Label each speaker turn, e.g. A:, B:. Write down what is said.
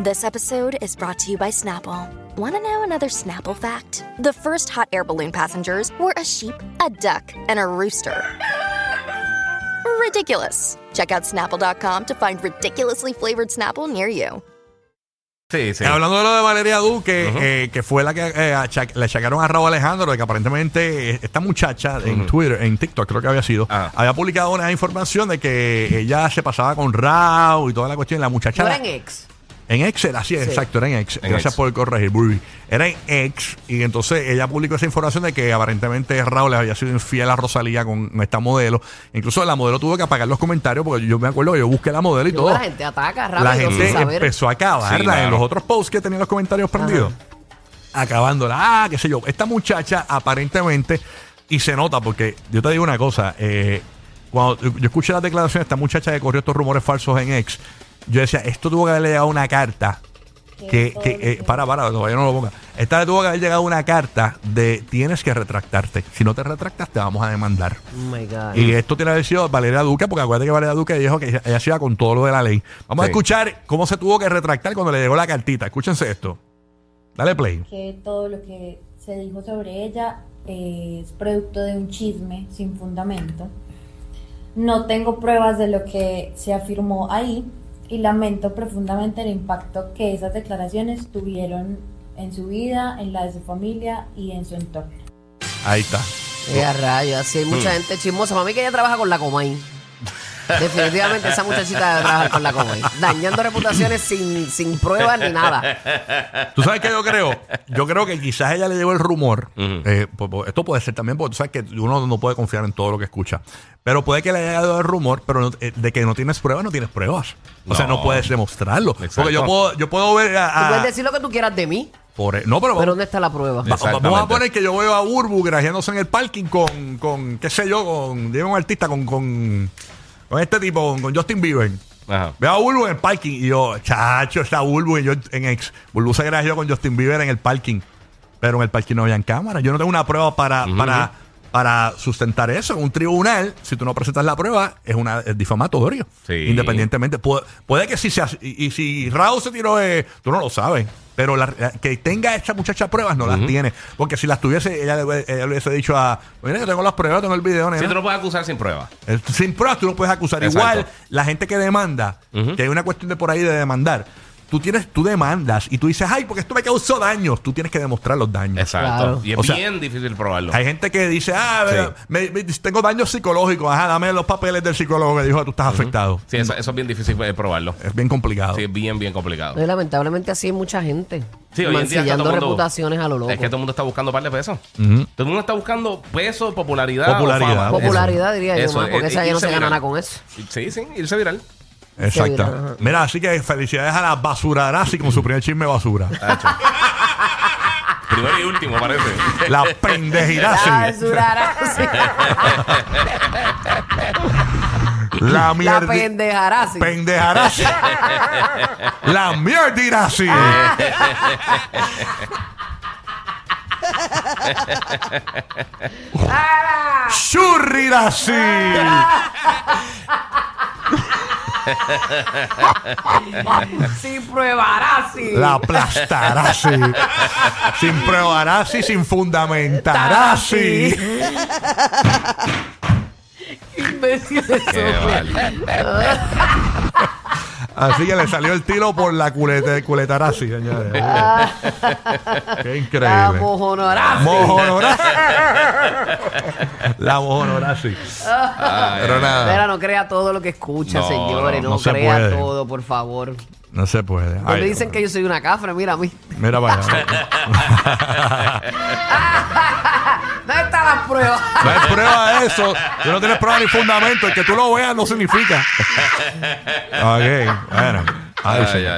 A: This episode is brought to you by Snapple. Want to know another Snapple fact? The first hot air balloon passengers were a sheep, a duck, and a rooster. Ridiculous. Check out snapple.com to find ridiculously flavored Snapple near you.
B: Sí, sí.
C: Eh, Hablando de lo de Valeria Duque, eh, que fue la que eh, acha- le achacaron a Raúl Alejandro, de que aparentemente esta muchacha en Twitter, en TikTok creo que había sido,
B: Ah.
C: había publicado una información de que ella se pasaba con Raúl y toda la cuestión. La muchacha.
D: No eran ex.
C: En ex era así, exacto, era en ex.
B: En
C: Gracias
B: ex.
C: por corregir, Burby. Era en ex. Y entonces ella publicó esa información de que aparentemente Raúl le había sido infiel a Rosalía con esta modelo. Incluso la modelo tuvo que apagar los comentarios porque yo me acuerdo que yo busqué la modelo y
D: Luego
C: todo.
D: la gente ataca
C: La
D: rápido sin
C: gente
D: saber.
C: empezó a acabarla
B: Sí, claro.
C: en los otros posts que tenían los comentarios prendidos. Acabándola. Ah, qué sé yo. Esta muchacha aparentemente, y se nota porque yo te digo una cosa, eh, cuando yo escuché las declaraciones de esta muchacha que corrió estos rumores falsos en ex, yo decía, esto tuvo que haberle llegado una carta. Que, que eh, para, para, todavía no lo ponga. Esta le tuvo que haber llegado una carta de tienes que retractarte. Si no te retractas, te vamos a demandar.
D: Oh my God.
C: Y esto tiene que haber sido Valeria Duque, porque acuérdate que Valeria Duque dijo que ella se iba con todo lo de la ley. Vamos a escuchar cómo se tuvo que retractar cuando le llegó la cartita. Escúchense esto. Dale play.
E: que todo lo que se dijo sobre ella eh, es producto de un chisme sin fundamento. No tengo pruebas de lo que se afirmó ahí y lamento profundamente el impacto que esas declaraciones tuvieron en su vida, en la de su familia y en su entorno.
C: Ahí está.
D: A rayos, así hay mucha gente chismosa. Mí que ella trabaja con la Comay. Definitivamente esa muchachita debe trabajar con la Comay. Dañando reputaciones sin, sin pruebas ni nada.
C: ¿Tú sabes qué yo creo? Yo creo que quizás ella le llegó el rumor. Eh, esto puede ser también, porque tú sabes que uno no puede confiar en todo lo que escucha. Pero puede que le haya llegado el rumor, pero no- eh, de que no tienes pruebas, no tienes pruebas. O sea, no puedes demostrarlo.
B: Exacto.
C: Porque yo puedo, yo puedo ver a.
D: Tú puedes decir lo que tú quieras de mí,
C: por- no, pero,
D: pero ¿dónde está la prueba?
C: Va-. Vamos a poner que yo veo a Burbu grajeándose en el parking con, con qué sé yo, con, digo un artista, con, con, con este tipo, con, Justin Bieber.
B: Ajá.
C: Veo a Burbu en el parking y yo, chacho, está Burbu y yo en ex. Burbu se grajeó con Justin Bieber en el parking. Pero en el parking no habían cámaras. Yo no tengo una prueba para, para, para sustentar eso. En un tribunal, si tú no presentas la prueba, es una es difamatorio.
B: Sí.
C: Independientemente. Puede, puede que si se y si Raúl se tiró, eh, tú no lo sabes. Pero la- la- que tenga esta muchacha pruebas no las tiene. Porque si las tuviese, ella le, ella le hubiese dicho a. Mira, yo tengo las pruebas, tengo el video. nena".
B: Sí, tú no puedes acusar sin prueba.
C: Eh, Sin pruebas tú no puedes acusar.
B: Exacto.
C: Igual, la gente que demanda, que hay una cuestión de por ahí de demandar. Tú tienes, tú demandas y tú dices, ay, porque esto me causó daños. Tú tienes que demostrar los daños.
B: Exacto.
D: Claro.
B: Y es
C: O sea,
B: bien difícil probarlo.
C: Hay gente que dice, ah,
B: Sí.
C: me- me- tengo daños psicológicos. Ajá, dame los papeles del psicólogo que dijo que tú estás afectado.
B: Sí, eso, eso es bien difícil eh, probarlo.
C: Es bien complicado.
B: Sí, es bien, bien complicado.
D: No, y lamentablemente así hay mucha gente.
B: Sí, hoy en día está
D: mancillando
B: todo el mundo-
D: reputaciones a lo loco.
B: Es que todo el mundo está buscando par de pesos. Todo el mundo está buscando peso, popularidad. o
C: Popularidad.
B: fama.
D: Popularidad, diría
B: Eso,
D: yo, más, porque
B: eh,
D: esa ya no
B: irse
D: se gana
B: viral.
D: nada con eso.
B: Sí, sí, irse viral.
C: Exacto. Mira, así que felicidades a la basurarasi con su primer chisme basura.
B: Primero y último, parece.
C: La
D: La
C: pendejirasi.
D: basurara, sí.
C: La
D: La
C: mierda.
D: pendejará, sí.
C: Pendejarasi. La mierdirasi. Churrirasi.
D: Sin probará, sí.
C: La aplastarasi. Sin probarasi, sin fundamentarasi.
D: Imbécil eso.
C: Así que le salió el tiro por la culeta, culetarasi, señores. Qué
D: La
C: increíble.
D: mojonorá.
C: Mojonorasi. La mojonorasi. Pero nada.
D: Mira, no crea todo lo que escucha,
B: No,
D: señores.
C: no,
D: No,
C: no se
D: crea
C: puede.
D: todo, por favor.
C: No se puede. Ay,
D: dicen que yo soy una cafra, mira a mí.
C: Mira para allá.
D: ¿Dónde están las pruebas?
C: No hay prueba de eso. Tú no tienes prueba ni fundamento. El que tú lo veas no significa. ok, bueno. Ay,
B: Ay, ay.